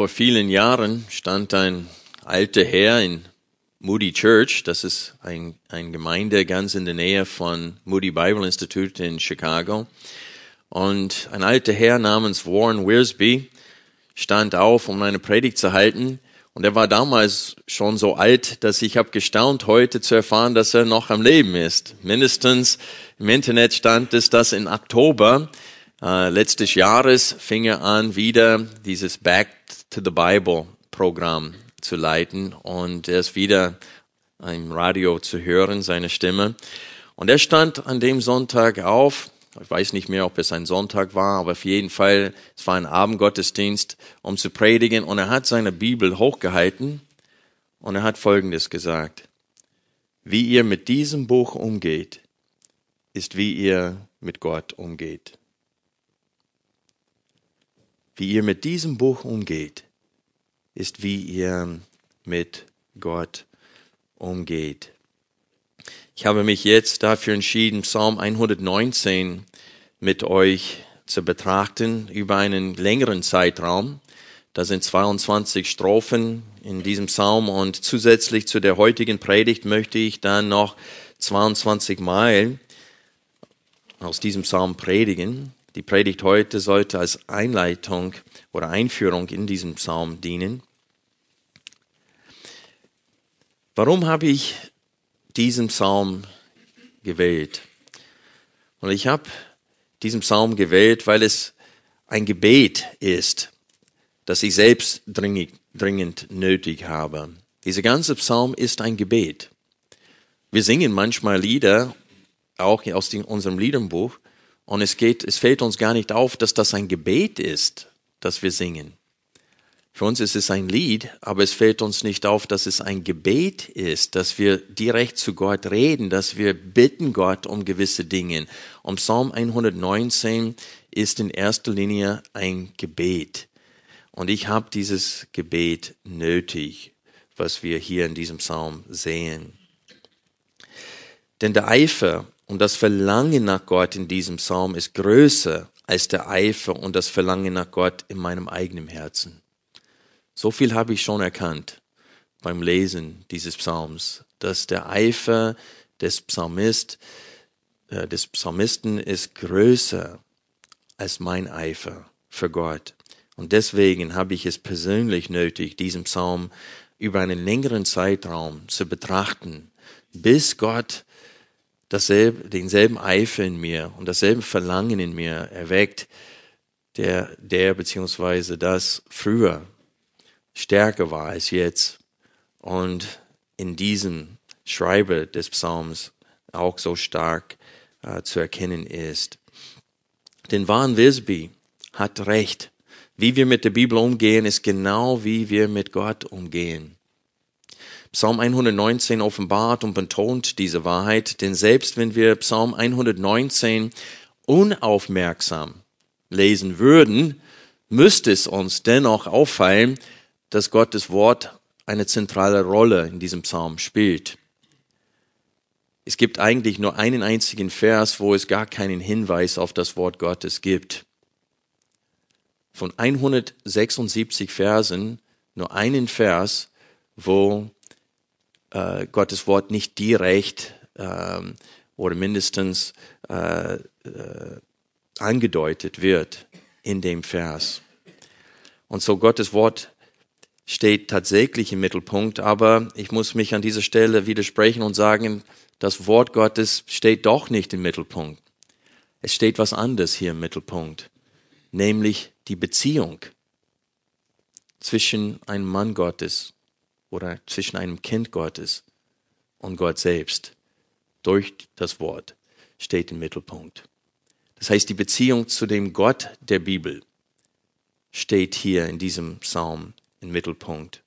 Vor vielen Jahren stand ein alter Herr in Moody Church, das ist ein, ein Gemeinde ganz in der Nähe von Moody Bible Institute in Chicago. Und ein alter Herr namens Warren Wiersbe stand auf, um eine Predigt zu halten. Und er war damals schon so alt, dass ich habe gestaunt, heute zu erfahren, dass er noch am Leben ist. Mindestens im Internet stand es, dass in Oktober äh, letztes Jahres fing er an, wieder dieses Back to the Bible Programm zu leiten und er ist wieder im Radio zu hören, seine Stimme. Und er stand an dem Sonntag auf, ich weiß nicht mehr, ob es ein Sonntag war, aber auf jeden Fall, es war ein Abendgottesdienst, um zu predigen und er hat seine Bibel hochgehalten und er hat Folgendes gesagt. Wie ihr mit diesem Buch umgeht, ist wie ihr mit Gott umgeht wie ihr mit diesem Buch umgeht, ist wie ihr mit Gott umgeht. Ich habe mich jetzt dafür entschieden, Psalm 119 mit euch zu betrachten über einen längeren Zeitraum. Da sind 22 Strophen in diesem Psalm und zusätzlich zu der heutigen Predigt möchte ich dann noch 22 Mal aus diesem Psalm predigen. Die Predigt heute sollte als Einleitung oder Einführung in diesem Psalm dienen. Warum habe ich diesen Psalm gewählt? Und ich habe diesen Psalm gewählt, weil es ein Gebet ist, das ich selbst dringend, dringend nötig habe. Dieser ganze Psalm ist ein Gebet. Wir singen manchmal Lieder, auch aus unserem Liederbuch, und es geht, es fällt uns gar nicht auf, dass das ein Gebet ist, das wir singen. Für uns ist es ein Lied, aber es fällt uns nicht auf, dass es ein Gebet ist, dass wir direkt zu Gott reden, dass wir bitten Gott um gewisse Dinge. Und Psalm 119 ist in erster Linie ein Gebet. Und ich habe dieses Gebet nötig, was wir hier in diesem Psalm sehen. Denn der Eifer und das Verlangen nach Gott in diesem Psalm ist größer als der Eifer und das Verlangen nach Gott in meinem eigenen Herzen. So viel habe ich schon erkannt beim Lesen dieses Psalms, dass der Eifer des Psalmist, äh, des Psalmisten ist größer als mein Eifer für Gott. Und deswegen habe ich es persönlich nötig, diesen Psalm über einen längeren Zeitraum zu betrachten, bis Gott dasselbe, denselben Eifer in mir und dasselbe Verlangen in mir erweckt, der, der beziehungsweise das früher stärker war als jetzt und in diesem Schreiber des Psalms auch so stark äh, zu erkennen ist. Denn Van Wisby hat recht. Wie wir mit der Bibel umgehen, ist genau wie wir mit Gott umgehen. Psalm 119 offenbart und betont diese Wahrheit, denn selbst wenn wir Psalm 119 unaufmerksam lesen würden, müsste es uns dennoch auffallen, dass Gottes Wort eine zentrale Rolle in diesem Psalm spielt. Es gibt eigentlich nur einen einzigen Vers, wo es gar keinen Hinweis auf das Wort Gottes gibt. Von 176 Versen nur einen Vers, wo äh, Gottes Wort nicht direkt ähm, oder mindestens äh, äh, angedeutet wird in dem Vers. Und so Gottes Wort steht tatsächlich im Mittelpunkt, aber ich muss mich an dieser Stelle widersprechen und sagen, das Wort Gottes steht doch nicht im Mittelpunkt. Es steht was anderes hier im Mittelpunkt, nämlich die Beziehung zwischen einem Mann Gottes oder zwischen einem Kind Gottes und Gott selbst durch das Wort steht im Mittelpunkt. Das heißt, die Beziehung zu dem Gott der Bibel steht hier in diesem Psalm im Mittelpunkt.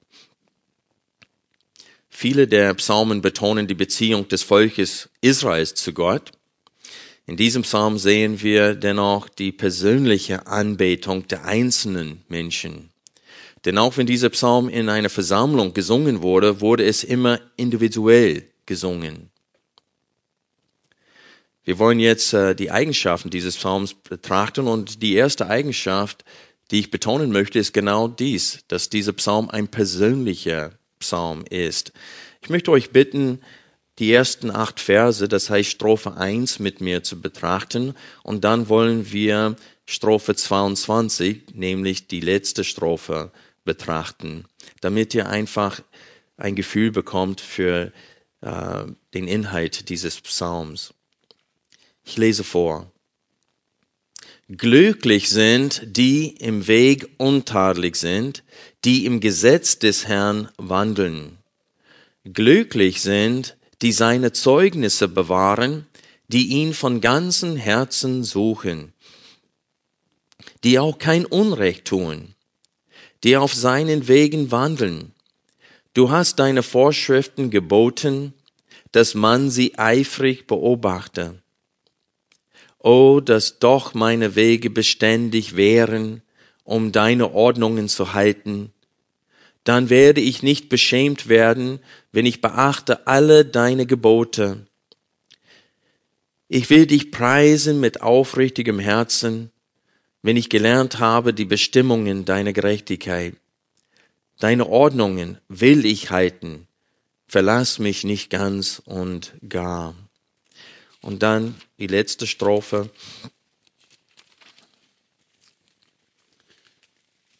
Viele der Psalmen betonen die Beziehung des Volkes Israels zu Gott. In diesem Psalm sehen wir dennoch die persönliche Anbetung der einzelnen Menschen. Denn auch wenn dieser Psalm in einer Versammlung gesungen wurde, wurde es immer individuell gesungen. Wir wollen jetzt äh, die Eigenschaften dieses Psalms betrachten und die erste Eigenschaft, die ich betonen möchte, ist genau dies, dass dieser Psalm ein persönlicher Psalm ist. Ich möchte euch bitten, die ersten acht Verse, das heißt Strophe 1 mit mir zu betrachten und dann wollen wir Strophe 22, nämlich die letzte Strophe, betrachten, damit ihr einfach ein Gefühl bekommt für äh, den Inhalt dieses Psalms. Ich lese vor. Glücklich sind, die im Weg untadelig sind, die im Gesetz des Herrn wandeln. Glücklich sind, die seine Zeugnisse bewahren, die ihn von ganzem Herzen suchen, die auch kein Unrecht tun, die auf seinen Wegen wandeln. Du hast deine Vorschriften geboten, dass man sie eifrig beobachte. Oh, dass doch meine Wege beständig wären, um deine Ordnungen zu halten. Dann werde ich nicht beschämt werden, wenn ich beachte alle deine Gebote. Ich will dich preisen mit aufrichtigem Herzen, wenn ich gelernt habe die Bestimmungen deiner Gerechtigkeit. Deine Ordnungen will ich halten. Verlass mich nicht ganz und gar. Und dann die letzte Strophe.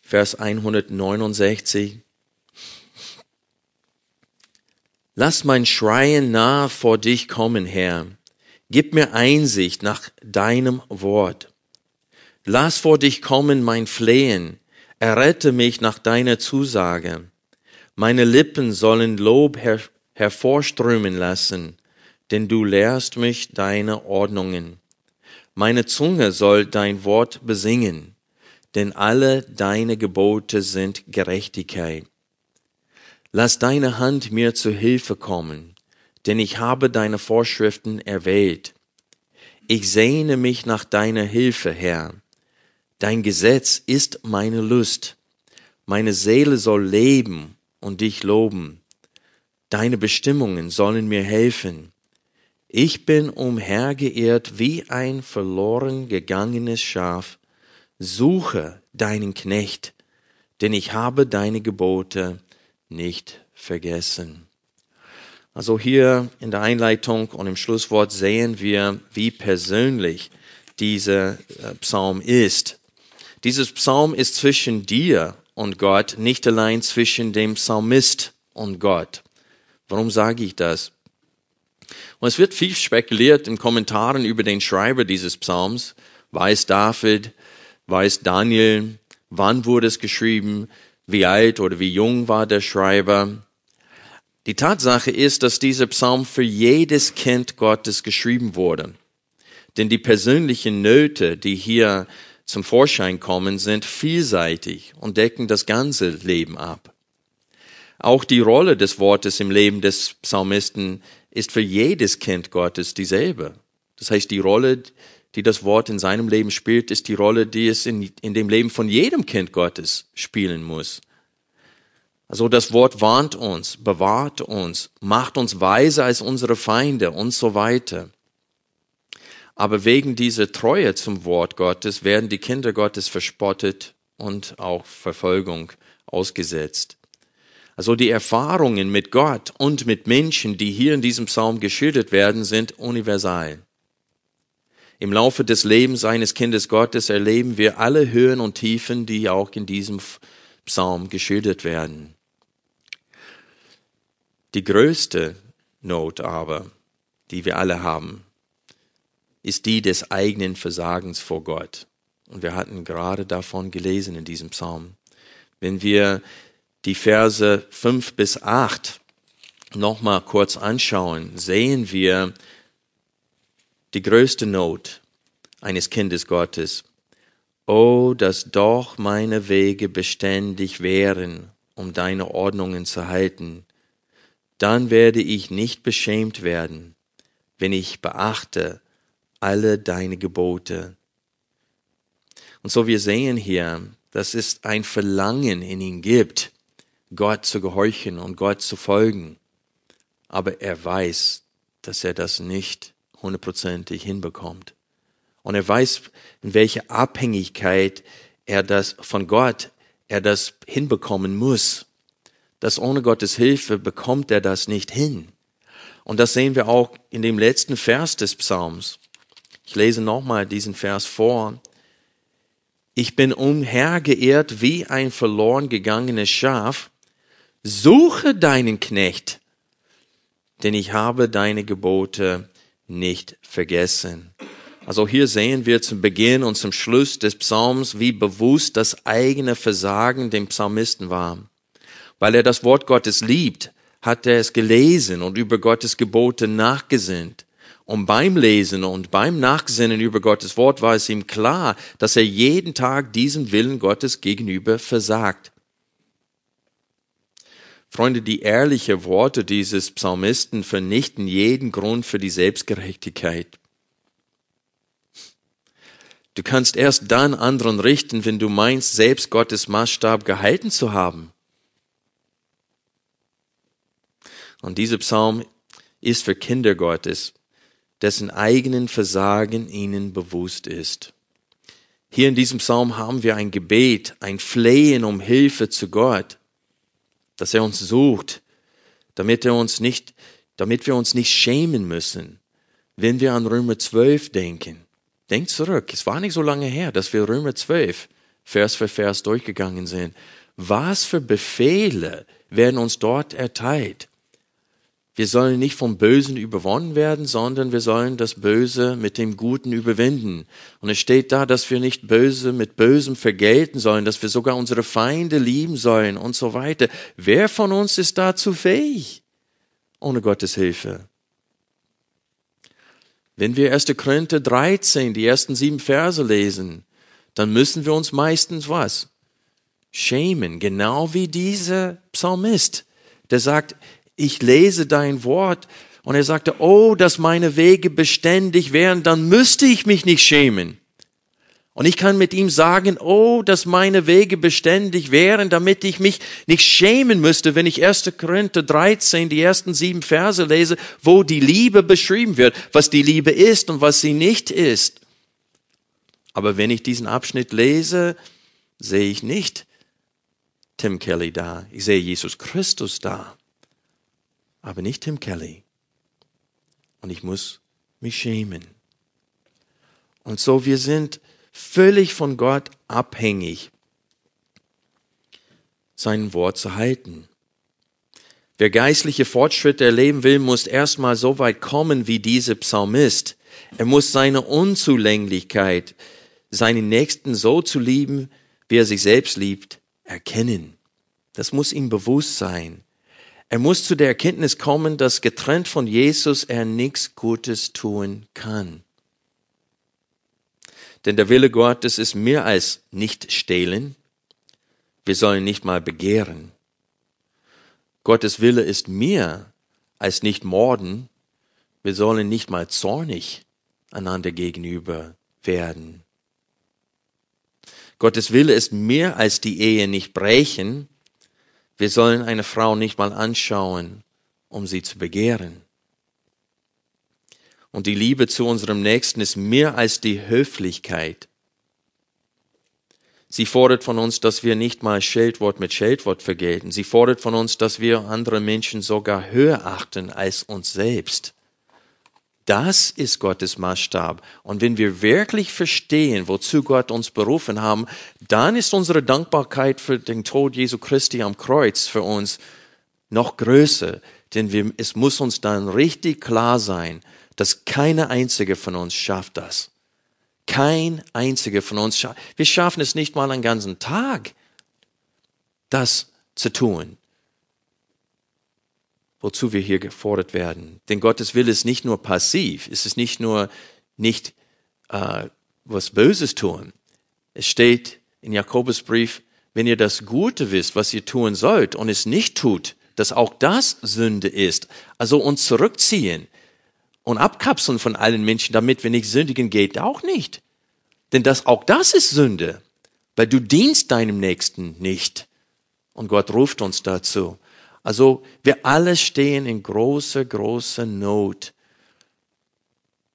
Vers 169. Lass mein Schreien nah vor dich kommen, Herr. Gib mir Einsicht nach deinem Wort. Lass vor dich kommen mein Flehen. Errette mich nach deiner Zusage. Meine Lippen sollen Lob her hervorströmen lassen denn du lehrst mich deine Ordnungen. Meine Zunge soll dein Wort besingen, denn alle deine Gebote sind Gerechtigkeit. Lass deine Hand mir zu Hilfe kommen, denn ich habe deine Vorschriften erwählt. Ich sehne mich nach deiner Hilfe, Herr. Dein Gesetz ist meine Lust. Meine Seele soll leben und dich loben. Deine Bestimmungen sollen mir helfen. Ich bin umhergeirrt wie ein verloren gegangenes Schaf. Suche deinen Knecht, denn ich habe deine Gebote nicht vergessen. Also hier in der Einleitung und im Schlusswort sehen wir, wie persönlich dieser äh, Psalm ist. Dieses Psalm ist zwischen dir und Gott, nicht allein zwischen dem Psalmist und Gott. Warum sage ich das? Und es wird viel spekuliert in Kommentaren über den Schreiber dieses Psalms. Weiß David, weiß Daniel, wann wurde es geschrieben, wie alt oder wie jung war der Schreiber. Die Tatsache ist, dass dieser Psalm für jedes Kind Gottes geschrieben wurde. Denn die persönlichen Nöte, die hier zum Vorschein kommen, sind vielseitig und decken das ganze Leben ab. Auch die Rolle des Wortes im Leben des Psalmisten ist für jedes Kind Gottes dieselbe. Das heißt, die Rolle, die das Wort in seinem Leben spielt, ist die Rolle, die es in, in dem Leben von jedem Kind Gottes spielen muss. Also das Wort warnt uns, bewahrt uns, macht uns weiser als unsere Feinde und so weiter. Aber wegen dieser Treue zum Wort Gottes werden die Kinder Gottes verspottet und auch Verfolgung ausgesetzt. Also die Erfahrungen mit Gott und mit Menschen, die hier in diesem Psalm geschildert werden, sind universal. Im Laufe des Lebens eines Kindes Gottes erleben wir alle Höhen und Tiefen, die auch in diesem Psalm geschildert werden. Die größte Not aber, die wir alle haben, ist die des eigenen Versagens vor Gott. Und wir hatten gerade davon gelesen in diesem Psalm. Wenn wir die Verse 5 bis 8 nochmal kurz anschauen, sehen wir die größte Not eines Kindes Gottes. Oh, dass doch meine Wege beständig wären, um deine Ordnungen zu halten. dann werde ich nicht beschämt werden, wenn ich beachte alle deine Gebote. Und so wir sehen hier, dass es ein Verlangen in ihm gibt, Gott zu gehorchen und Gott zu folgen. Aber er weiß, dass er das nicht hundertprozentig hinbekommt. Und er weiß, in welcher Abhängigkeit er das von Gott, er das hinbekommen muss. Dass ohne Gottes Hilfe bekommt er das nicht hin. Und das sehen wir auch in dem letzten Vers des Psalms. Ich lese nochmal diesen Vers vor. Ich bin umhergeirrt wie ein verloren gegangenes Schaf. Suche deinen Knecht, denn ich habe deine Gebote nicht vergessen. Also hier sehen wir zum Beginn und zum Schluss des Psalms, wie bewusst das eigene Versagen dem Psalmisten war. Weil er das Wort Gottes liebt, hat er es gelesen und über Gottes Gebote nachgesinnt. Und beim Lesen und beim Nachsinnen über Gottes Wort war es ihm klar, dass er jeden Tag diesem Willen Gottes gegenüber versagt. Freunde, die ehrlichen Worte dieses Psalmisten vernichten jeden Grund für die Selbstgerechtigkeit. Du kannst erst dann anderen richten, wenn du meinst, selbst Gottes Maßstab gehalten zu haben. Und dieser Psalm ist für Kinder Gottes, dessen eigenen Versagen ihnen bewusst ist. Hier in diesem Psalm haben wir ein Gebet, ein Flehen um Hilfe zu Gott, dass er uns sucht, damit er uns nicht, damit wir uns nicht schämen müssen, wenn wir an Römer 12 denken. Denkt zurück, es war nicht so lange her, dass wir Römer 12 Vers für Vers durchgegangen sind. Was für Befehle werden uns dort erteilt? Wir sollen nicht vom Bösen überwonnen werden, sondern wir sollen das Böse mit dem Guten überwinden. Und es steht da, dass wir nicht Böse mit Bösem vergelten sollen, dass wir sogar unsere Feinde lieben sollen und so weiter. Wer von uns ist dazu fähig? Ohne Gottes Hilfe. Wenn wir 1. Korinther 13, die ersten sieben Verse lesen, dann müssen wir uns meistens was? Schämen, genau wie dieser Psalmist, der sagt, ich lese dein Wort. Und er sagte, oh, dass meine Wege beständig wären, dann müsste ich mich nicht schämen. Und ich kann mit ihm sagen, oh, dass meine Wege beständig wären, damit ich mich nicht schämen müsste, wenn ich 1. Korinther 13, die ersten sieben Verse lese, wo die Liebe beschrieben wird, was die Liebe ist und was sie nicht ist. Aber wenn ich diesen Abschnitt lese, sehe ich nicht Tim Kelly da. Ich sehe Jesus Christus da aber nicht Tim Kelly. Und ich muss mich schämen. Und so, wir sind völlig von Gott abhängig, sein Wort zu halten. Wer geistliche Fortschritte erleben will, muss erstmal so weit kommen wie diese Psalmist. Er muss seine Unzulänglichkeit, seinen Nächsten so zu lieben, wie er sich selbst liebt, erkennen. Das muss ihm bewusst sein. Er muss zu der Erkenntnis kommen, dass getrennt von Jesus er nichts Gutes tun kann. Denn der Wille Gottes ist mehr als nicht stehlen. Wir sollen nicht mal begehren. Gottes Wille ist mehr als nicht morden. Wir sollen nicht mal zornig einander gegenüber werden. Gottes Wille ist mehr als die Ehe nicht brechen. Wir sollen eine Frau nicht mal anschauen, um sie zu begehren. Und die Liebe zu unserem Nächsten ist mehr als die Höflichkeit. Sie fordert von uns, dass wir nicht mal Scheldwort mit Scheldwort vergelten. Sie fordert von uns, dass wir andere Menschen sogar höher achten als uns selbst. Das ist Gottes Maßstab. Und wenn wir wirklich verstehen, wozu Gott uns berufen haben, dann ist unsere Dankbarkeit für den Tod Jesu Christi am Kreuz für uns noch größer. Denn wir, es muss uns dann richtig klar sein, dass keine einzige von uns schafft das. Kein einziger von uns schafft. Wir schaffen es nicht mal einen ganzen Tag, das zu tun wozu wir hier gefordert werden. Denn Gottes Wille ist nicht nur passiv, es ist nicht nur nicht äh, was Böses tun. Es steht in Jakobusbrief, wenn ihr das Gute wisst, was ihr tun sollt und es nicht tut, dass auch das Sünde ist. Also uns zurückziehen und abkapseln von allen Menschen, damit wir nicht sündigen, geht auch nicht. Denn das, auch das ist Sünde, weil du dienst deinem Nächsten nicht. Und Gott ruft uns dazu. Also wir alle stehen in großer, großer Not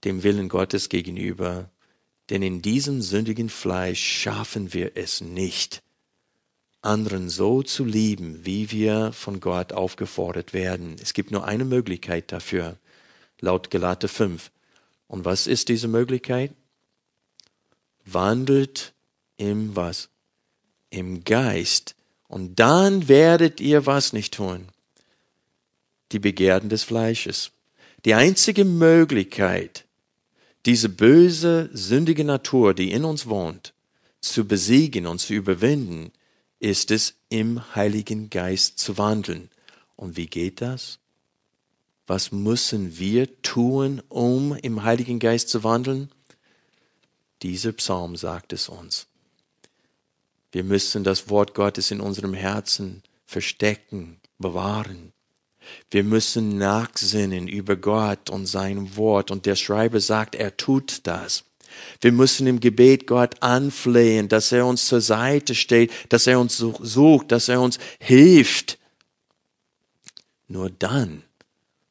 dem Willen Gottes gegenüber, denn in diesem sündigen Fleisch schaffen wir es nicht, anderen so zu lieben, wie wir von Gott aufgefordert werden. Es gibt nur eine Möglichkeit dafür, laut Galate 5. Und was ist diese Möglichkeit? Wandelt im was? Im Geist. Und dann werdet ihr was nicht tun? Die Begehrten des Fleisches. Die einzige Möglichkeit, diese böse, sündige Natur, die in uns wohnt, zu besiegen und zu überwinden, ist es, im Heiligen Geist zu wandeln. Und wie geht das? Was müssen wir tun, um im Heiligen Geist zu wandeln? Dieser Psalm sagt es uns. Wir müssen das Wort Gottes in unserem Herzen verstecken, bewahren. Wir müssen nachsinnen über Gott und sein Wort. Und der Schreiber sagt, er tut das. Wir müssen im Gebet Gott anflehen, dass er uns zur Seite steht, dass er uns sucht, dass er uns hilft. Nur dann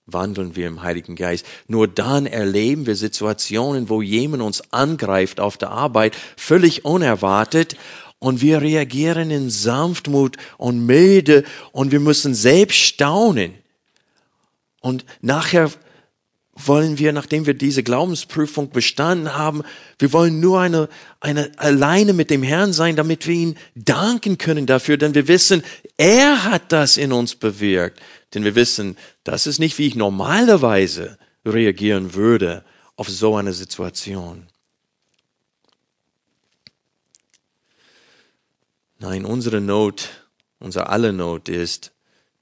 wandeln wir im Heiligen Geist. Nur dann erleben wir Situationen, wo jemand uns angreift auf der Arbeit, völlig unerwartet, und wir reagieren in Sanftmut und Milde und wir müssen selbst staunen. Und nachher wollen wir, nachdem wir diese Glaubensprüfung bestanden haben, wir wollen nur eine, eine alleine mit dem Herrn sein, damit wir ihn danken können dafür, denn wir wissen, er hat das in uns bewirkt. Denn wir wissen, das ist nicht, wie ich normalerweise reagieren würde auf so eine Situation. Nein, unsere Not, unsere alle Not ist,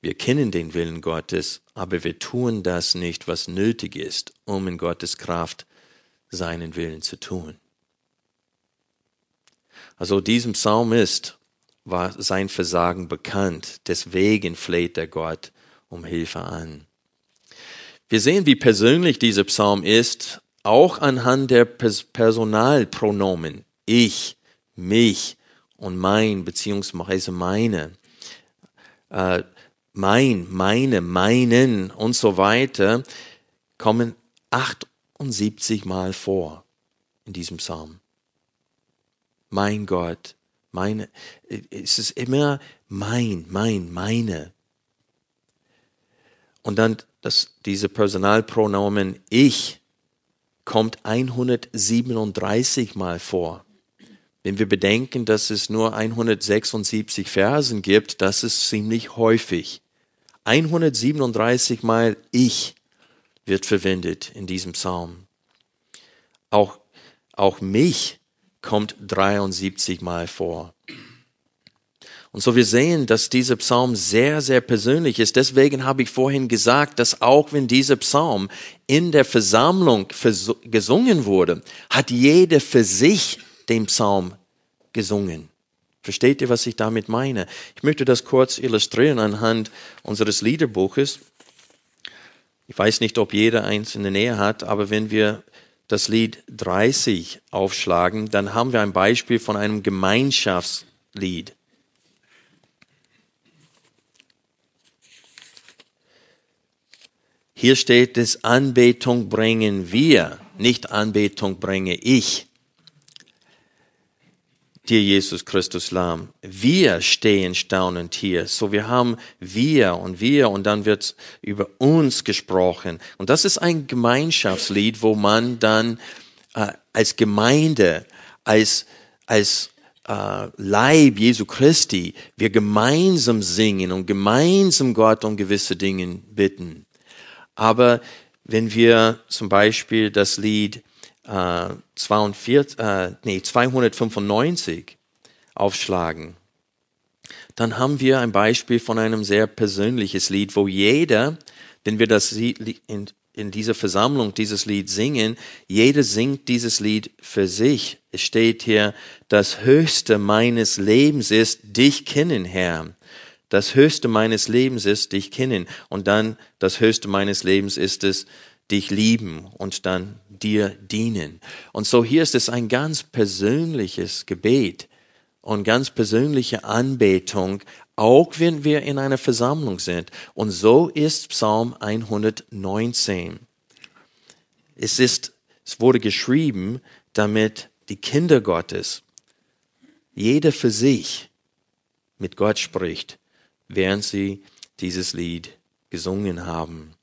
wir kennen den Willen Gottes, aber wir tun das nicht, was nötig ist, um in Gottes Kraft seinen Willen zu tun. Also diesem Psalmist war sein Versagen bekannt, deswegen fleht er Gott um Hilfe an. Wir sehen, wie persönlich dieser Psalm ist, auch anhand der Personalpronomen ich, mich und mein beziehungsweise meine. Äh, mein, meine, meinen und so weiter kommen 78 Mal vor in diesem Psalm. Mein Gott, meine, es ist immer mein, mein, meine. Und dann das, diese Personalpronomen ich kommt 137 Mal vor. Wenn wir bedenken, dass es nur 176 Versen gibt, das ist ziemlich häufig. 137 Mal ich wird verwendet in diesem Psalm. Auch, auch mich kommt 73 Mal vor. Und so wir sehen, dass dieser Psalm sehr, sehr persönlich ist. Deswegen habe ich vorhin gesagt, dass auch wenn dieser Psalm in der Versammlung gesungen wurde, hat jeder für sich den Psalm gesungen. Versteht ihr, was ich damit meine? Ich möchte das kurz illustrieren anhand unseres Liederbuches. Ich weiß nicht, ob jeder eins in der Nähe hat, aber wenn wir das Lied 30 aufschlagen, dann haben wir ein Beispiel von einem Gemeinschaftslied. Hier steht es, Anbetung bringen wir, nicht Anbetung bringe ich dir Jesus Christus Lamm. Wir stehen staunend hier. So wir haben wir und wir und dann wird über uns gesprochen. Und das ist ein Gemeinschaftslied, wo man dann äh, als Gemeinde, als, als äh, Leib Jesu Christi, wir gemeinsam singen und gemeinsam Gott um gewisse Dinge bitten. Aber wenn wir zum Beispiel das Lied 42, äh, nee, 295 aufschlagen, dann haben wir ein Beispiel von einem sehr persönliches Lied, wo jeder, wenn wir das Lied in, in dieser Versammlung dieses Lied singen, jeder singt dieses Lied für sich. Es steht hier, das Höchste meines Lebens ist, dich kennen, Herr. das Höchste meines Lebens ist, dich kennen. Und dann das Höchste meines Lebens ist es, dich lieben und dann dir dienen. Und so hier ist es ein ganz persönliches Gebet und ganz persönliche Anbetung, auch wenn wir in einer Versammlung sind. Und so ist Psalm 119. Es ist, es wurde geschrieben, damit die Kinder Gottes, jeder für sich, mit Gott spricht, während sie dieses Lied gesungen haben.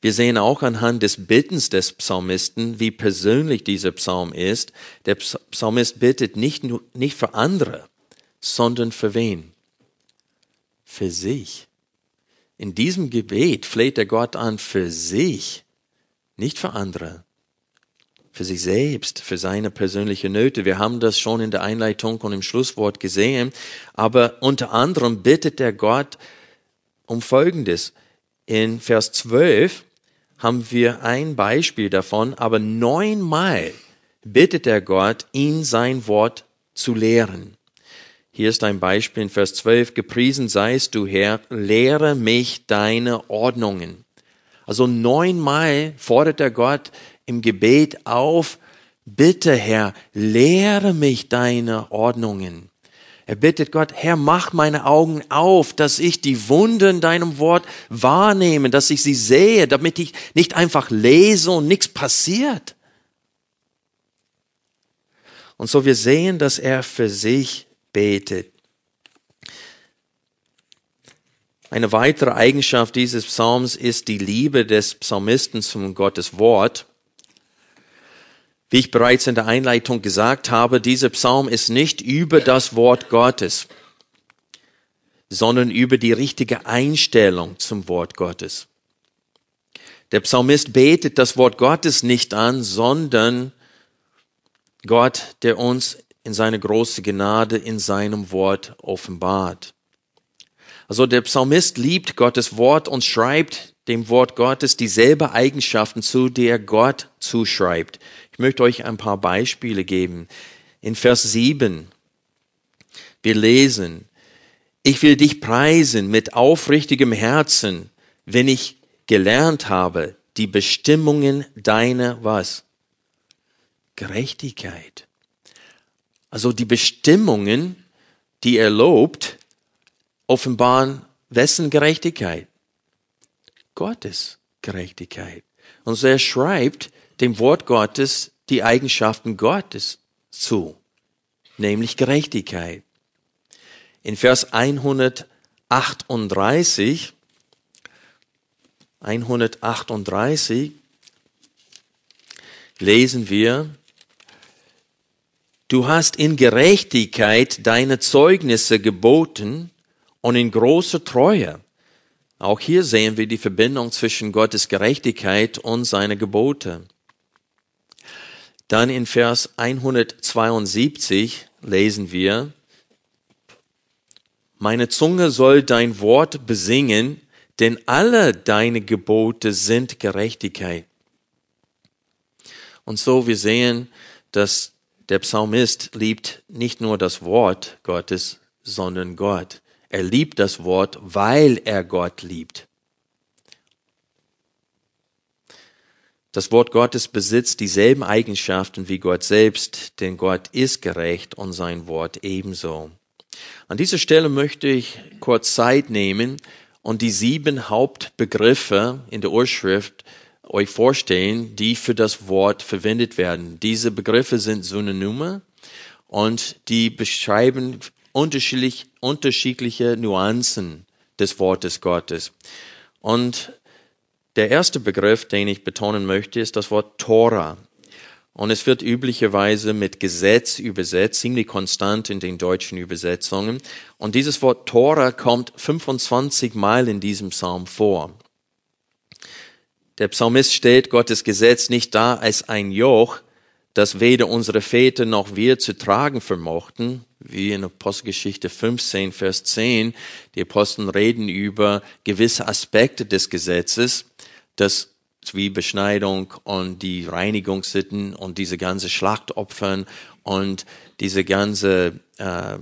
Wir sehen auch anhand des Bittens des Psalmisten, wie persönlich dieser Psalm ist. Der Psalmist bittet nicht, nur, nicht für andere, sondern für wen? Für sich. In diesem Gebet fleht er Gott an für sich, nicht für andere für sich selbst, für seine persönliche Nöte. Wir haben das schon in der Einleitung und im Schlusswort gesehen. Aber unter anderem bittet der Gott um Folgendes. In Vers 12 haben wir ein Beispiel davon, aber neunmal bittet der Gott, ihn sein Wort zu lehren. Hier ist ein Beispiel in Vers 12. Gepriesen seist du, Herr, lehre mich deine Ordnungen. Also neunmal fordert der Gott im Gebet auf, bitte Herr, lehre mich deine Ordnungen. Er bittet Gott, Herr, mach meine Augen auf, dass ich die Wunden in deinem Wort wahrnehme, dass ich sie sehe, damit ich nicht einfach lese und nichts passiert. Und so wir sehen, dass er für sich betet. Eine weitere Eigenschaft dieses Psalms ist die Liebe des Psalmisten zum Gottes Wort. Wie ich bereits in der Einleitung gesagt habe, dieser Psalm ist nicht über das Wort Gottes, sondern über die richtige Einstellung zum Wort Gottes. Der Psalmist betet das Wort Gottes nicht an, sondern Gott, der uns in seine große Gnade in seinem Wort offenbart. Also der Psalmist liebt Gottes Wort und schreibt dem Wort Gottes dieselbe Eigenschaften zu, die er Gott zuschreibt. Ich möchte euch ein paar Beispiele geben. In Vers 7, wir lesen, ich will dich preisen mit aufrichtigem Herzen, wenn ich gelernt habe, die Bestimmungen deiner was? Gerechtigkeit. Also die Bestimmungen, die er lobt, offenbaren wessen Gerechtigkeit? Gottes Gerechtigkeit. Und so er schreibt, dem Wort Gottes die Eigenschaften Gottes zu, nämlich Gerechtigkeit. In Vers 138, 138 lesen wir, Du hast in Gerechtigkeit deine Zeugnisse geboten und in großer Treue. Auch hier sehen wir die Verbindung zwischen Gottes Gerechtigkeit und seine Gebote. Dann in Vers 172 lesen wir, meine Zunge soll dein Wort besingen, denn alle deine Gebote sind Gerechtigkeit. Und so wir sehen, dass der Psalmist liebt nicht nur das Wort Gottes, sondern Gott. Er liebt das Wort, weil er Gott liebt. Das Wort Gottes besitzt dieselben Eigenschaften wie Gott selbst, denn Gott ist gerecht und sein Wort ebenso. An dieser Stelle möchte ich kurz Zeit nehmen und die sieben Hauptbegriffe in der Urschrift euch vorstellen, die für das Wort verwendet werden. Diese Begriffe sind Synonyme und die beschreiben unterschiedlich, unterschiedliche Nuancen des Wortes Gottes. Und der erste Begriff, den ich betonen möchte, ist das Wort Tora. Und es wird üblicherweise mit Gesetz übersetzt, ziemlich konstant in den deutschen Übersetzungen. Und dieses Wort Tora kommt 25 Mal in diesem Psalm vor. Der Psalmist stellt Gottes Gesetz nicht dar als ein Joch, das weder unsere Väter noch wir zu tragen vermochten, wie in Apostelgeschichte 15, Vers 10. Die Aposteln reden über gewisse Aspekte des Gesetzes, das wie Beschneidung und die Reinigungssitten und diese ganze Schlachtopfern und diese ganze äh,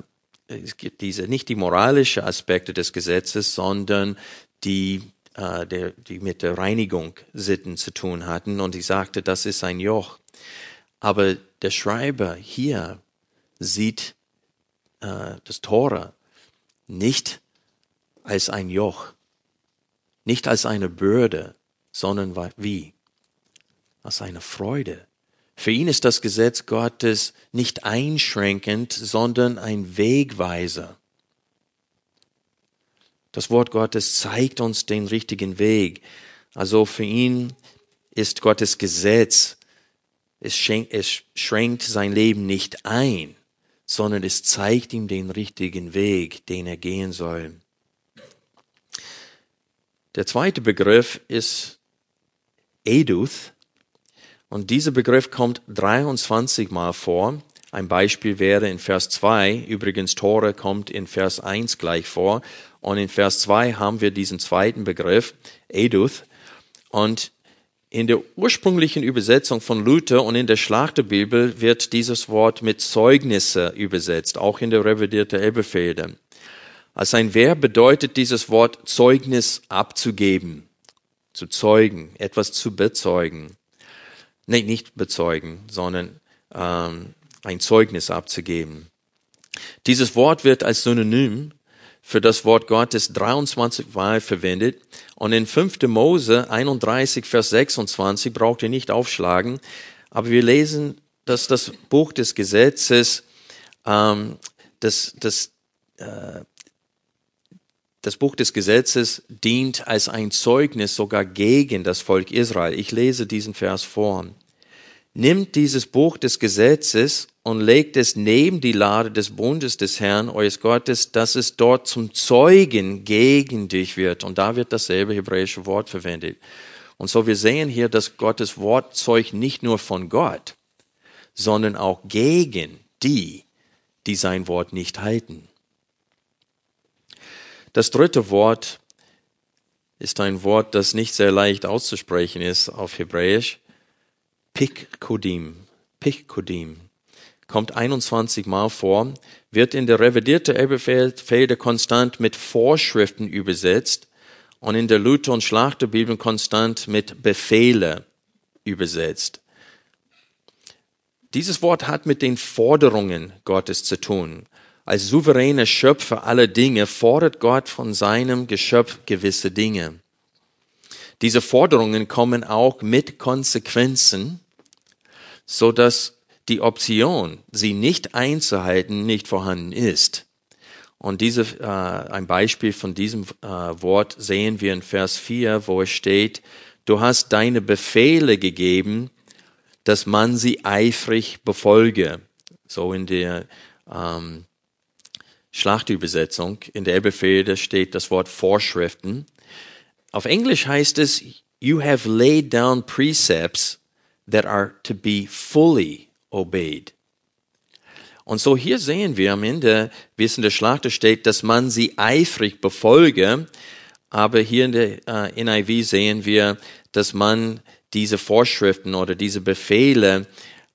es gibt diese, nicht die moralische Aspekte des Gesetzes, sondern die, äh, der, die mit der Reinigung Sitten zu tun hatten. Und ich sagte, das ist ein Joch. Aber der Schreiber hier sieht äh, das Tora nicht als ein Joch, nicht als eine Bürde, sondern wie? Als eine Freude. Für ihn ist das Gesetz Gottes nicht einschränkend, sondern ein Wegweiser. Das Wort Gottes zeigt uns den richtigen Weg. Also für ihn ist Gottes Gesetz, es schränkt, es schränkt sein Leben nicht ein, sondern es zeigt ihm den richtigen Weg, den er gehen soll. Der zweite Begriff ist Eduth. Und dieser Begriff kommt 23 Mal vor. Ein Beispiel wäre in Vers 2. Übrigens, Tore kommt in Vers 1 gleich vor. Und in Vers 2 haben wir diesen zweiten Begriff, Eduth. Und in der ursprünglichen Übersetzung von Luther und in der Schlachterbibel wird dieses Wort mit Zeugnisse übersetzt, auch in der revidierten Elberfelder. Als ein Verb bedeutet dieses Wort Zeugnis abzugeben, zu zeugen, etwas zu bezeugen. Nee, nicht bezeugen, sondern ähm, ein Zeugnis abzugeben. Dieses Wort wird als Synonym für das Wort Gottes 23 Mal verwendet. Und in 5. Mose 31, Vers 26 braucht ihr nicht aufschlagen, aber wir lesen, dass das Buch des Gesetzes ähm, das, das äh, das Buch des Gesetzes dient als ein Zeugnis sogar gegen das Volk Israel. Ich lese diesen Vers vor. Nimmt dieses Buch des Gesetzes und legt es neben die Lade des Bundes des Herrn, eures Gottes, dass es dort zum Zeugen gegen dich wird. Und da wird dasselbe hebräische Wort verwendet. Und so wir sehen hier, dass Gottes Wort zeugt nicht nur von Gott, sondern auch gegen die, die sein Wort nicht halten. Das dritte Wort ist ein Wort, das nicht sehr leicht auszusprechen ist auf Hebräisch. Pikkodim. Pikkodim. Kommt 21 Mal vor, wird in der revidierte Elberfelder konstant mit Vorschriften übersetzt und in der Luther- und Schlachterbibel konstant mit Befehle übersetzt. Dieses Wort hat mit den Forderungen Gottes zu tun. Als souveräner Schöpfer aller Dinge fordert Gott von seinem Geschöpf gewisse Dinge. Diese Forderungen kommen auch mit Konsequenzen, so dass die Option, sie nicht einzuhalten, nicht vorhanden ist. Und diese, äh, ein Beispiel von diesem äh, Wort sehen wir in Vers 4, wo es steht, du hast deine Befehle gegeben, dass man sie eifrig befolge. So in der ähm, Schlachtübersetzung. In der Elberfelder steht das Wort Vorschriften. Auf Englisch heißt es, you have laid down precepts that are to be fully obeyed. Und so hier sehen wir am Ende, wie es in der Schlachter steht, dass man sie eifrig befolge. Aber hier in der äh, NIV sehen wir, dass man diese Vorschriften oder diese Befehle,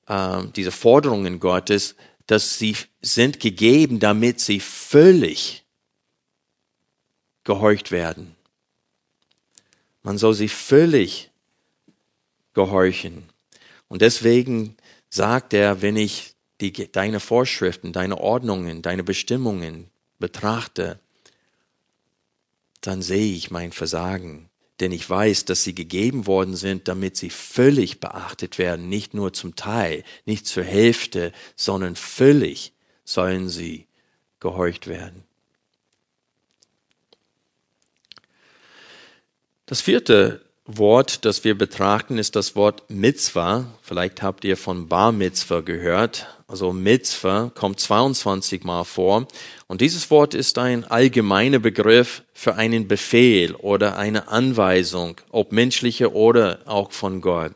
äh, diese Forderungen Gottes dass sie sind gegeben, damit sie völlig gehorcht werden. Man soll sie völlig gehorchen. Und deswegen sagt er, wenn ich die, deine Vorschriften, deine Ordnungen, deine Bestimmungen betrachte, dann sehe ich mein Versagen denn ich weiß, dass sie gegeben worden sind, damit sie völlig beachtet werden, nicht nur zum Teil, nicht zur Hälfte, sondern völlig sollen sie gehorcht werden. Das vierte Wort, das wir betrachten, ist das Wort Mitzvah. Vielleicht habt ihr von Bar Mitzvah gehört. Also Mitzvah kommt 22 Mal vor. Und dieses Wort ist ein allgemeiner Begriff für einen Befehl oder eine Anweisung, ob menschliche oder auch von Gott.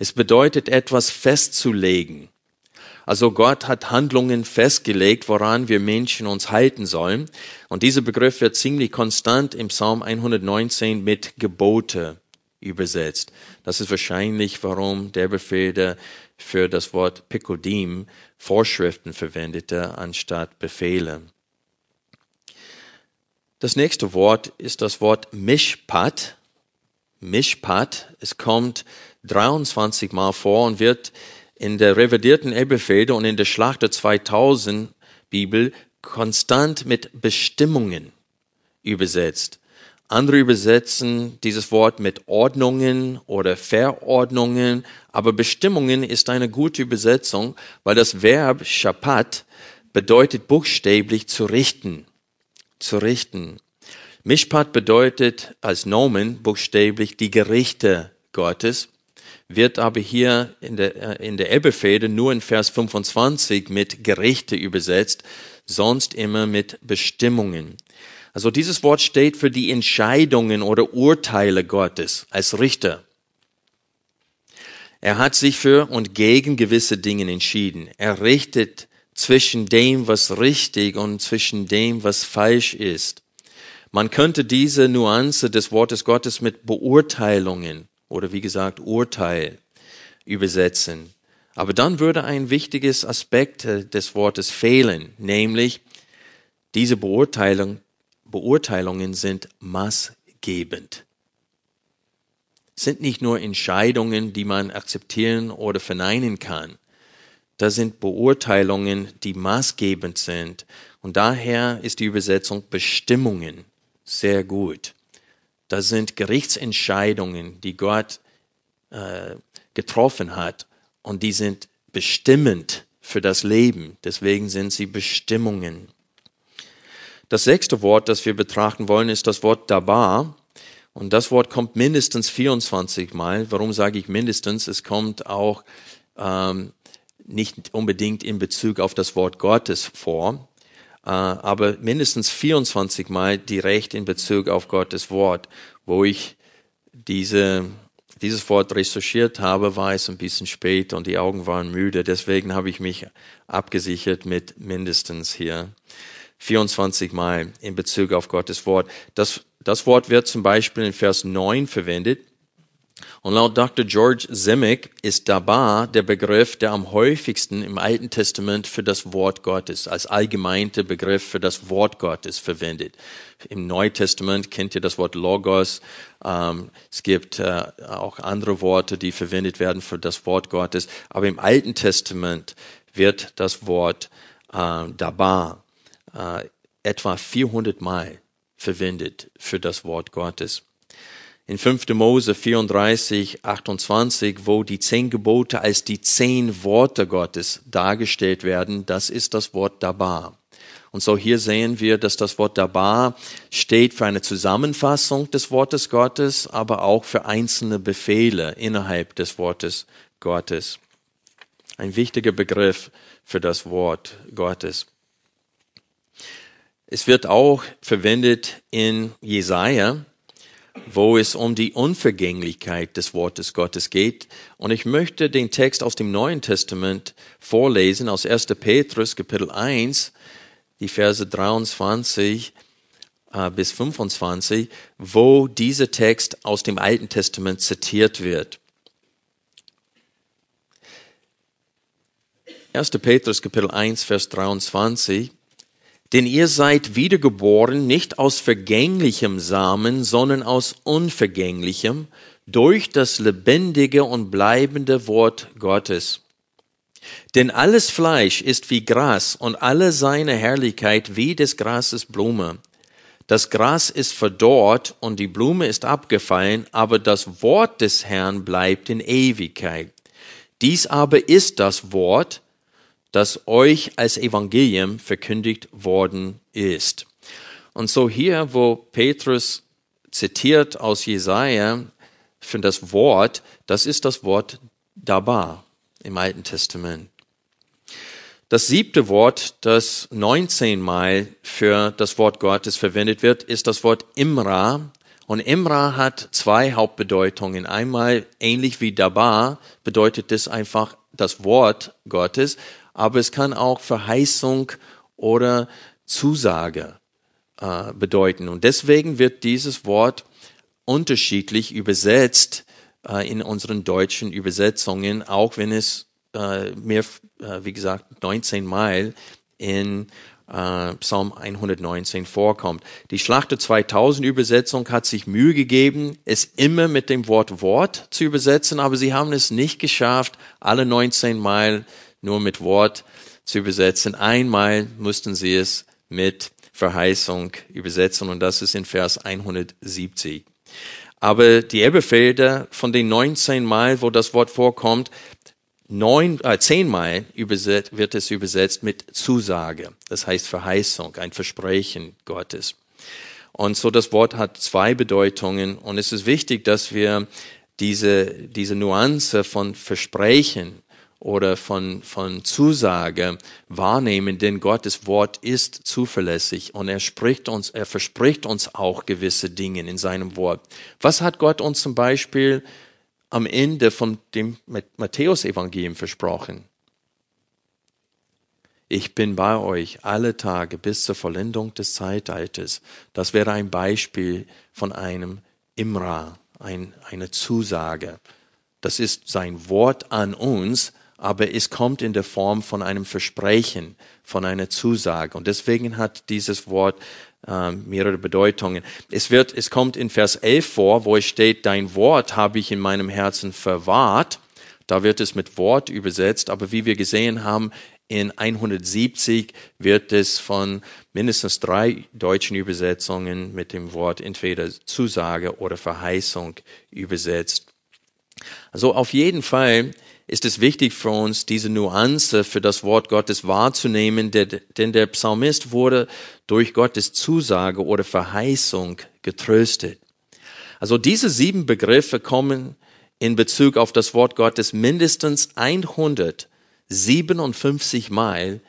Es bedeutet etwas festzulegen. Also Gott hat Handlungen festgelegt, woran wir Menschen uns halten sollen. Und dieser Begriff wird ziemlich konstant im Psalm 119 mit Gebote übersetzt. Das ist wahrscheinlich, warum der Befehl für das Wort Pikodim Vorschriften verwendete anstatt Befehle. Das nächste Wort ist das Wort Mishpat. Mishpat. Es kommt 23 Mal vor und wird in der revidierten Elberfelder und in der Schlachter 2000 Bibel konstant mit Bestimmungen übersetzt. Andere übersetzen dieses Wort mit Ordnungen oder Verordnungen, aber Bestimmungen ist eine gute Übersetzung, weil das Verb Shapat bedeutet buchstäblich zu richten, zu richten. Mishpat bedeutet als Nomen buchstäblich die Gerichte Gottes, wird aber hier in der, äh, in der Elbefede nur in Vers 25 mit Gerichte übersetzt, sonst immer mit Bestimmungen. Also dieses Wort steht für die Entscheidungen oder Urteile Gottes als Richter. Er hat sich für und gegen gewisse Dinge entschieden. Er richtet zwischen dem, was richtig und zwischen dem, was falsch ist. Man könnte diese Nuance des Wortes Gottes mit Beurteilungen oder wie gesagt Urteil übersetzen. Aber dann würde ein wichtiges Aspekt des Wortes fehlen, nämlich diese Beurteilung Beurteilungen sind maßgebend. Sind nicht nur Entscheidungen, die man akzeptieren oder verneinen kann. Das sind Beurteilungen, die maßgebend sind. Und daher ist die Übersetzung Bestimmungen sehr gut. Das sind Gerichtsentscheidungen, die Gott äh, getroffen hat. Und die sind bestimmend für das Leben. Deswegen sind sie Bestimmungen. Das sechste Wort, das wir betrachten wollen, ist das Wort Dabar. Und das Wort kommt mindestens 24 Mal. Warum sage ich mindestens? Es kommt auch ähm, nicht unbedingt in Bezug auf das Wort Gottes vor, äh, aber mindestens 24 Mal direkt in Bezug auf Gottes Wort. Wo ich diese, dieses Wort recherchiert habe, war es ein bisschen spät und die Augen waren müde. Deswegen habe ich mich abgesichert mit mindestens hier. 24 Mal in Bezug auf Gottes Wort. Das, das Wort wird zum Beispiel in Vers 9 verwendet. Und laut Dr. George Simic ist Dabar der Begriff, der am häufigsten im Alten Testament für das Wort Gottes, als allgemeiner Begriff für das Wort Gottes verwendet. Im Neutestament kennt ihr das Wort Logos. Ähm, es gibt äh, auch andere Worte, die verwendet werden für das Wort Gottes. Aber im Alten Testament wird das Wort äh, Dabar äh, etwa 400 Mal verwendet für das Wort Gottes. In 5. Mose 34, 28, wo die zehn Gebote als die zehn Worte Gottes dargestellt werden, das ist das Wort Dabar. Und so hier sehen wir, dass das Wort Dabar steht für eine Zusammenfassung des Wortes Gottes, aber auch für einzelne Befehle innerhalb des Wortes Gottes. Ein wichtiger Begriff für das Wort Gottes. Es wird auch verwendet in Jesaja, wo es um die Unvergänglichkeit des Wortes Gottes geht. Und ich möchte den Text aus dem Neuen Testament vorlesen, aus 1. Petrus, Kapitel 1, die Verse 23 äh, bis 25, wo dieser Text aus dem Alten Testament zitiert wird. 1. Petrus, Kapitel 1, Vers 23. Denn ihr seid wiedergeboren nicht aus vergänglichem Samen, sondern aus unvergänglichem, durch das lebendige und bleibende Wort Gottes. Denn alles Fleisch ist wie Gras und alle seine Herrlichkeit wie des Grases Blume. Das Gras ist verdorrt und die Blume ist abgefallen, aber das Wort des Herrn bleibt in Ewigkeit. Dies aber ist das Wort, das euch als Evangelium verkündigt worden ist. Und so hier, wo Petrus zitiert aus Jesaja für das Wort, das ist das Wort Dabar im Alten Testament. Das siebte Wort, das 19 Mal für das Wort Gottes verwendet wird, ist das Wort Imra. Und Imra hat zwei Hauptbedeutungen. Einmal, ähnlich wie Dabar, bedeutet es einfach das Wort Gottes aber es kann auch Verheißung oder Zusage äh, bedeuten. Und deswegen wird dieses Wort unterschiedlich übersetzt äh, in unseren deutschen Übersetzungen, auch wenn es äh, mehr, äh, wie gesagt, 19 Mal in äh, Psalm 119 vorkommt. Die Schlachter 2000 Übersetzung hat sich Mühe gegeben, es immer mit dem Wort Wort zu übersetzen, aber sie haben es nicht geschafft, alle 19 Mal nur mit Wort zu übersetzen. Einmal mussten sie es mit Verheißung übersetzen und das ist in Vers 170. Aber die Elberfelder von den 19 Mal, wo das Wort vorkommt, neun, äh, zehnmal übersetzt, wird es übersetzt mit Zusage. Das heißt Verheißung, ein Versprechen Gottes. Und so das Wort hat zwei Bedeutungen und es ist wichtig, dass wir diese, diese Nuance von Versprechen oder von, von Zusage wahrnehmen, denn Gottes Wort ist zuverlässig und er spricht uns, er verspricht uns auch gewisse Dinge in seinem Wort. Was hat Gott uns zum Beispiel am Ende von dem Matthäus-Evangelium versprochen. Ich bin bei euch alle Tage bis zur Vollendung des Zeitalters. Das wäre ein Beispiel von einem Imra, ein, eine Zusage. Das ist sein Wort an uns, aber es kommt in der Form von einem Versprechen, von einer Zusage. Und deswegen hat dieses Wort äh, mehrere Bedeutungen. Es wird, es kommt in Vers 11 vor, wo es steht, dein Wort habe ich in meinem Herzen verwahrt. Da wird es mit Wort übersetzt, aber wie wir gesehen haben, in 170 wird es von mindestens drei deutschen Übersetzungen mit dem Wort entweder Zusage oder Verheißung übersetzt. Also auf jeden Fall ist es wichtig für uns, diese Nuance für das Wort Gottes wahrzunehmen, denn der Psalmist wurde durch Gottes Zusage oder Verheißung getröstet. Also diese sieben Begriffe kommen in Bezug auf das Wort Gottes mindestens 157 Mal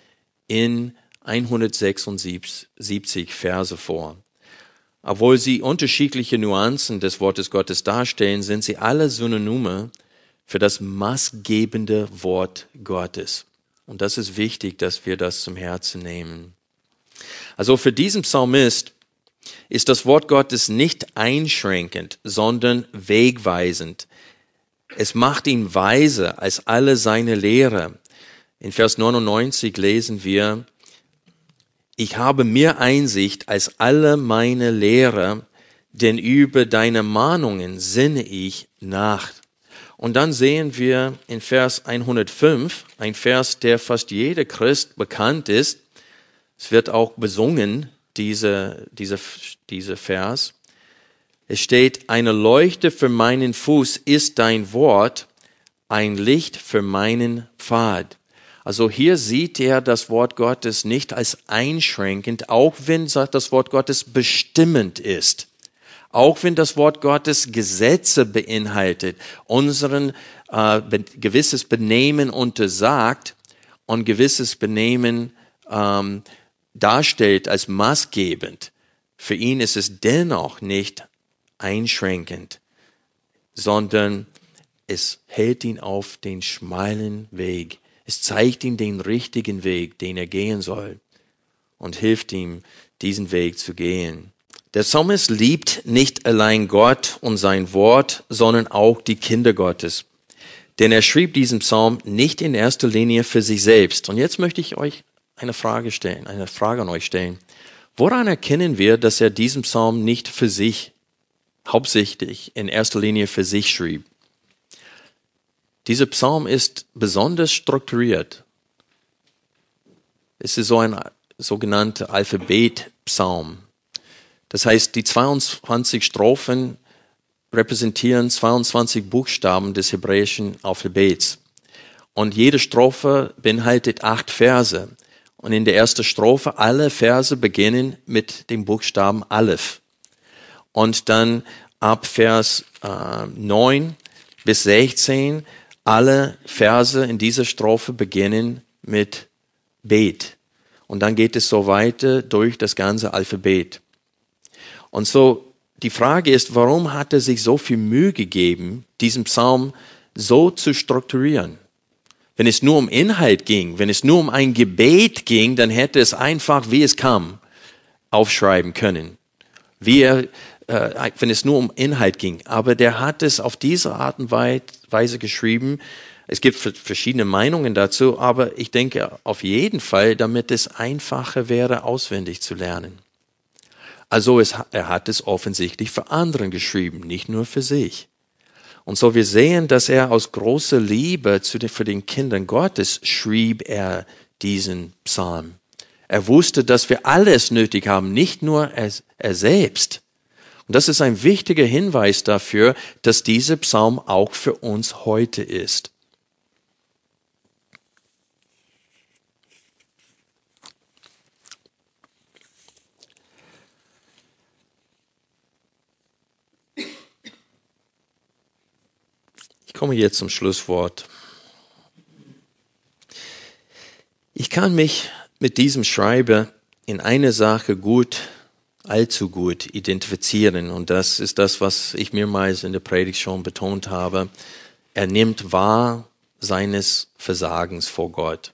in 176 Verse vor. Obwohl sie unterschiedliche Nuancen des Wortes Gottes darstellen, sind sie alle Synonyme für das maßgebende Wort Gottes. Und das ist wichtig, dass wir das zum Herzen nehmen. Also für diesen Psalmist ist das Wort Gottes nicht einschränkend, sondern wegweisend. Es macht ihn weiser als alle seine Lehre. In Vers 99 lesen wir, ich habe mehr Einsicht als alle meine Lehre, denn über deine Mahnungen sinne ich nach. Und dann sehen wir in Vers 105, ein Vers, der fast jeder Christ bekannt ist. Es wird auch besungen, diese, diese, diese Vers. Es steht, eine Leuchte für meinen Fuß ist dein Wort, ein Licht für meinen Pfad. Also hier sieht er das Wort Gottes nicht als einschränkend, auch wenn das Wort Gottes bestimmend ist auch wenn das Wort Gottes Gesetze beinhaltet, unseren äh, gewisses Benehmen untersagt und gewisses Benehmen ähm, darstellt als maßgebend, für ihn ist es dennoch nicht einschränkend, sondern es hält ihn auf den schmalen Weg. Es zeigt ihm den richtigen Weg, den er gehen soll und hilft ihm, diesen Weg zu gehen. Der Psalmist liebt nicht allein Gott und sein Wort, sondern auch die Kinder Gottes. Denn er schrieb diesen Psalm nicht in erster Linie für sich selbst. Und jetzt möchte ich euch eine Frage stellen, eine Frage an euch stellen. Woran erkennen wir, dass er diesen Psalm nicht für sich, hauptsächlich in erster Linie für sich schrieb? Dieser Psalm ist besonders strukturiert. Es ist so ein sogenannter Alphabet-Psalm. Das heißt, die 22 Strophen repräsentieren 22 Buchstaben des hebräischen Alphabets. Und jede Strophe beinhaltet acht Verse. Und in der ersten Strophe, alle Verse beginnen mit dem Buchstaben Aleph. Und dann ab Vers äh, 9 bis 16, alle Verse in dieser Strophe beginnen mit Bet. Und dann geht es so weiter durch das ganze Alphabet. Und so die Frage ist, warum hat er sich so viel Mühe gegeben, diesen Psalm so zu strukturieren? Wenn es nur um Inhalt ging, wenn es nur um ein Gebet ging, dann hätte es einfach, wie es kam, aufschreiben können. Wie er, äh, wenn es nur um Inhalt ging. Aber der hat es auf diese Art und Weise geschrieben, Es gibt verschiedene Meinungen dazu, aber ich denke auf jeden Fall, damit es einfacher wäre, auswendig zu lernen. Also es, er hat es offensichtlich für anderen geschrieben, nicht nur für sich. Und so wir sehen, dass er aus großer Liebe zu den, für den Kindern Gottes schrieb er diesen Psalm. Er wusste, dass wir alles nötig haben, nicht nur er, er selbst. Und das ist ein wichtiger Hinweis dafür, dass dieser Psalm auch für uns heute ist. Ich komme jetzt zum Schlusswort. Ich kann mich mit diesem Schreiber in einer Sache gut, allzu gut identifizieren. Und das ist das, was ich mehrmals in der Predigt schon betont habe. Er nimmt wahr seines Versagens vor Gott.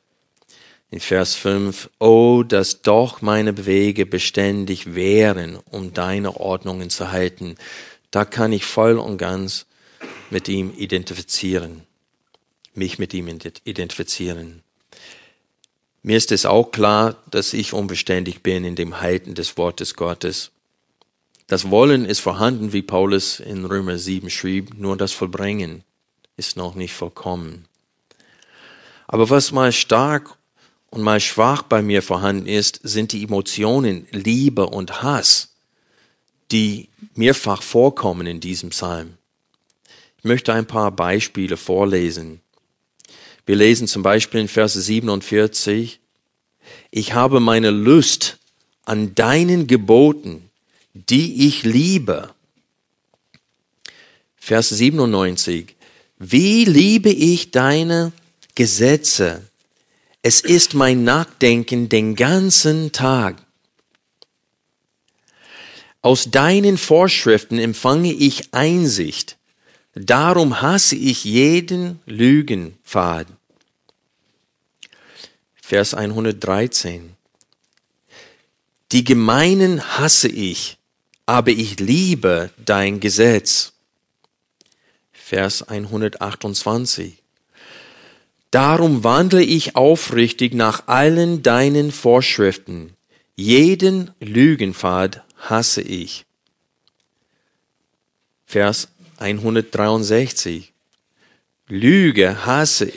In Vers 5, Oh, dass doch meine Wege beständig wären, um deine Ordnungen zu halten. Da kann ich voll und ganz mit ihm identifizieren, mich mit ihm identifizieren. Mir ist es auch klar, dass ich unbeständig bin in dem Halten des Wortes Gottes. Das Wollen ist vorhanden, wie Paulus in Römer 7 schrieb, nur das Vollbringen ist noch nicht vollkommen. Aber was mal stark und mal schwach bei mir vorhanden ist, sind die Emotionen Liebe und Hass, die mehrfach vorkommen in diesem Psalm. Ich möchte ein paar Beispiele vorlesen. Wir lesen zum Beispiel in Vers 47, ich habe meine Lust an deinen Geboten, die ich liebe. Vers 97, wie liebe ich deine Gesetze? Es ist mein Nachdenken den ganzen Tag. Aus deinen Vorschriften empfange ich Einsicht. Darum hasse ich jeden Lügenpfad. Vers 113. Die Gemeinen hasse ich, aber ich liebe dein Gesetz. Vers 128. Darum wandle ich aufrichtig nach allen deinen Vorschriften. Jeden Lügenpfad hasse ich. Vers 163. Lüge hasse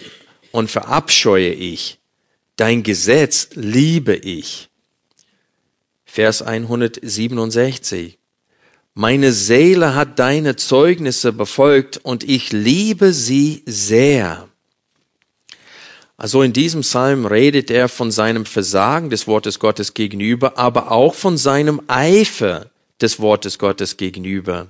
und verabscheue ich. Dein Gesetz liebe ich. Vers 167. Meine Seele hat deine Zeugnisse befolgt und ich liebe sie sehr. Also in diesem Psalm redet er von seinem Versagen des Wortes Gottes gegenüber, aber auch von seinem Eifer des Wortes Gottes gegenüber.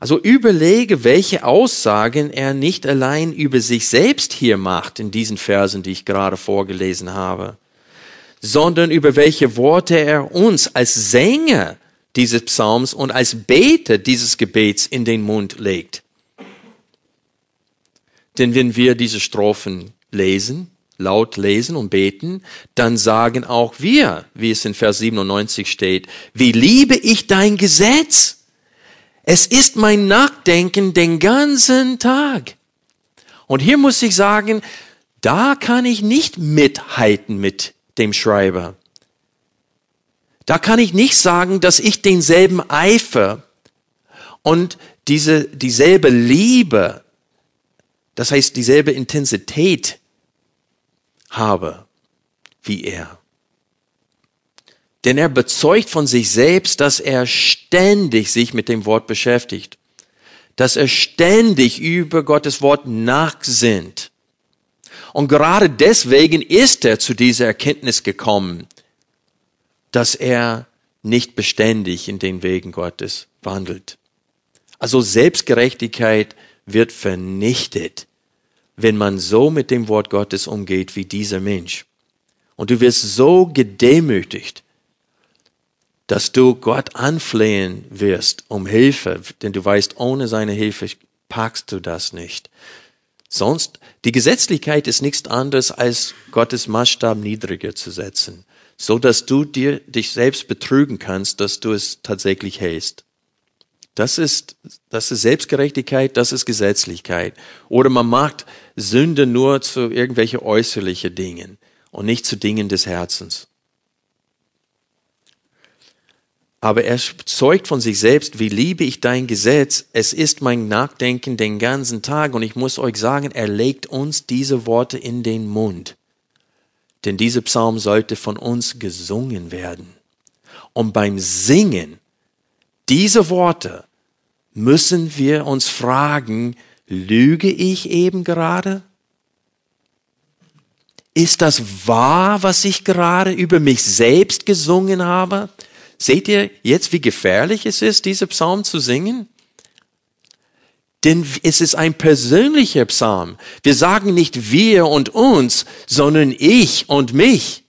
Also überlege, welche Aussagen er nicht allein über sich selbst hier macht in diesen Versen, die ich gerade vorgelesen habe, sondern über welche Worte er uns als Sänger dieses Psalms und als Beter dieses Gebets in den Mund legt. Denn wenn wir diese Strophen lesen, laut lesen und beten, dann sagen auch wir, wie es in Vers 97 steht, wie liebe ich dein Gesetz? Es ist mein Nachdenken den ganzen Tag. Und hier muss ich sagen, da kann ich nicht mithalten mit dem Schreiber. Da kann ich nicht sagen, dass ich denselben Eifer und diese, dieselbe Liebe, das heißt dieselbe Intensität habe wie er. Denn er bezeugt von sich selbst, dass er ständig sich mit dem Wort beschäftigt, dass er ständig über Gottes Wort nachsinnt. Und gerade deswegen ist er zu dieser Erkenntnis gekommen, dass er nicht beständig in den Wegen Gottes wandelt. Also Selbstgerechtigkeit wird vernichtet, wenn man so mit dem Wort Gottes umgeht wie dieser Mensch. Und du wirst so gedemütigt, dass du Gott anflehen wirst um Hilfe, denn du weißt, ohne seine Hilfe packst du das nicht. Sonst, die Gesetzlichkeit ist nichts anderes als Gottes Maßstab niedriger zu setzen, so dass du dir dich selbst betrügen kannst, dass du es tatsächlich hältst. Das ist, das ist Selbstgerechtigkeit, das ist Gesetzlichkeit. Oder man macht Sünde nur zu irgendwelche äußerliche Dingen und nicht zu Dingen des Herzens. Aber er zeugt von sich selbst, wie liebe ich dein Gesetz. Es ist mein Nachdenken den ganzen Tag. Und ich muss euch sagen, er legt uns diese Worte in den Mund. Denn dieser Psalm sollte von uns gesungen werden. Und beim Singen dieser Worte müssen wir uns fragen, lüge ich eben gerade? Ist das wahr, was ich gerade über mich selbst gesungen habe? Seht ihr jetzt, wie gefährlich es ist, diese Psalm zu singen? Denn es ist ein persönlicher Psalm. Wir sagen nicht wir und uns, sondern ich und mich.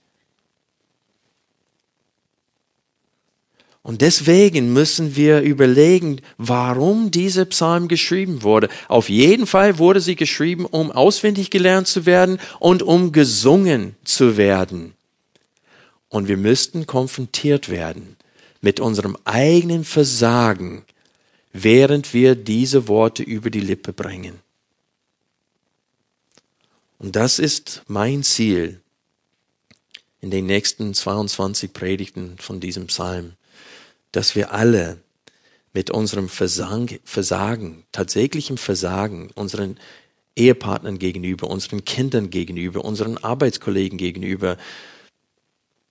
Und deswegen müssen wir überlegen, warum dieser Psalm geschrieben wurde. Auf jeden Fall wurde sie geschrieben, um auswendig gelernt zu werden und um gesungen zu werden. Und wir müssten konfrontiert werden mit unserem eigenen Versagen, während wir diese Worte über die Lippe bringen. Und das ist mein Ziel in den nächsten 22 Predigten von diesem Psalm dass wir alle mit unserem Versang, Versagen, tatsächlichem Versagen, unseren Ehepartnern gegenüber, unseren Kindern gegenüber, unseren Arbeitskollegen gegenüber,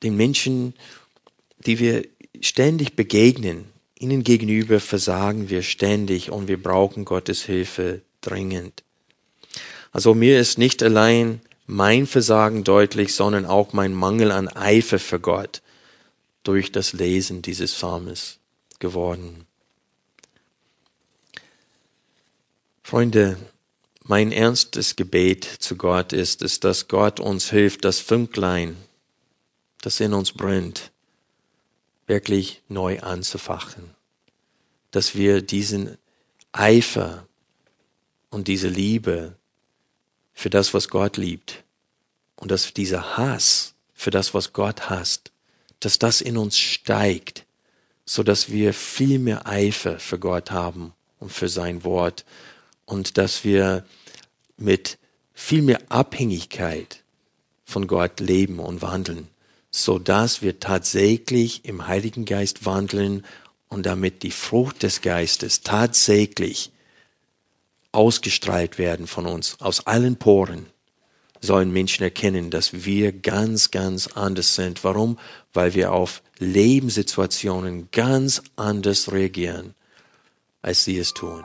den Menschen, die wir ständig begegnen, ihnen gegenüber versagen wir ständig und wir brauchen Gottes Hilfe dringend. Also mir ist nicht allein mein Versagen deutlich, sondern auch mein Mangel an Eifer für Gott durch das Lesen dieses Psalmes geworden. Freunde, mein ernstes Gebet zu Gott ist es, dass Gott uns hilft, das Fünklein, das in uns brennt, wirklich neu anzufachen. Dass wir diesen Eifer und diese Liebe für das, was Gott liebt und dass dieser Hass für das, was Gott hasst, dass das in uns steigt, so dass wir viel mehr Eifer für Gott haben und für sein Wort und dass wir mit viel mehr Abhängigkeit von Gott leben und wandeln, so dass wir tatsächlich im Heiligen Geist wandeln und damit die Frucht des Geistes tatsächlich ausgestrahlt werden von uns aus allen Poren sollen Menschen erkennen, dass wir ganz, ganz anders sind. Warum? Weil wir auf Lebenssituationen ganz anders reagieren, als sie es tun.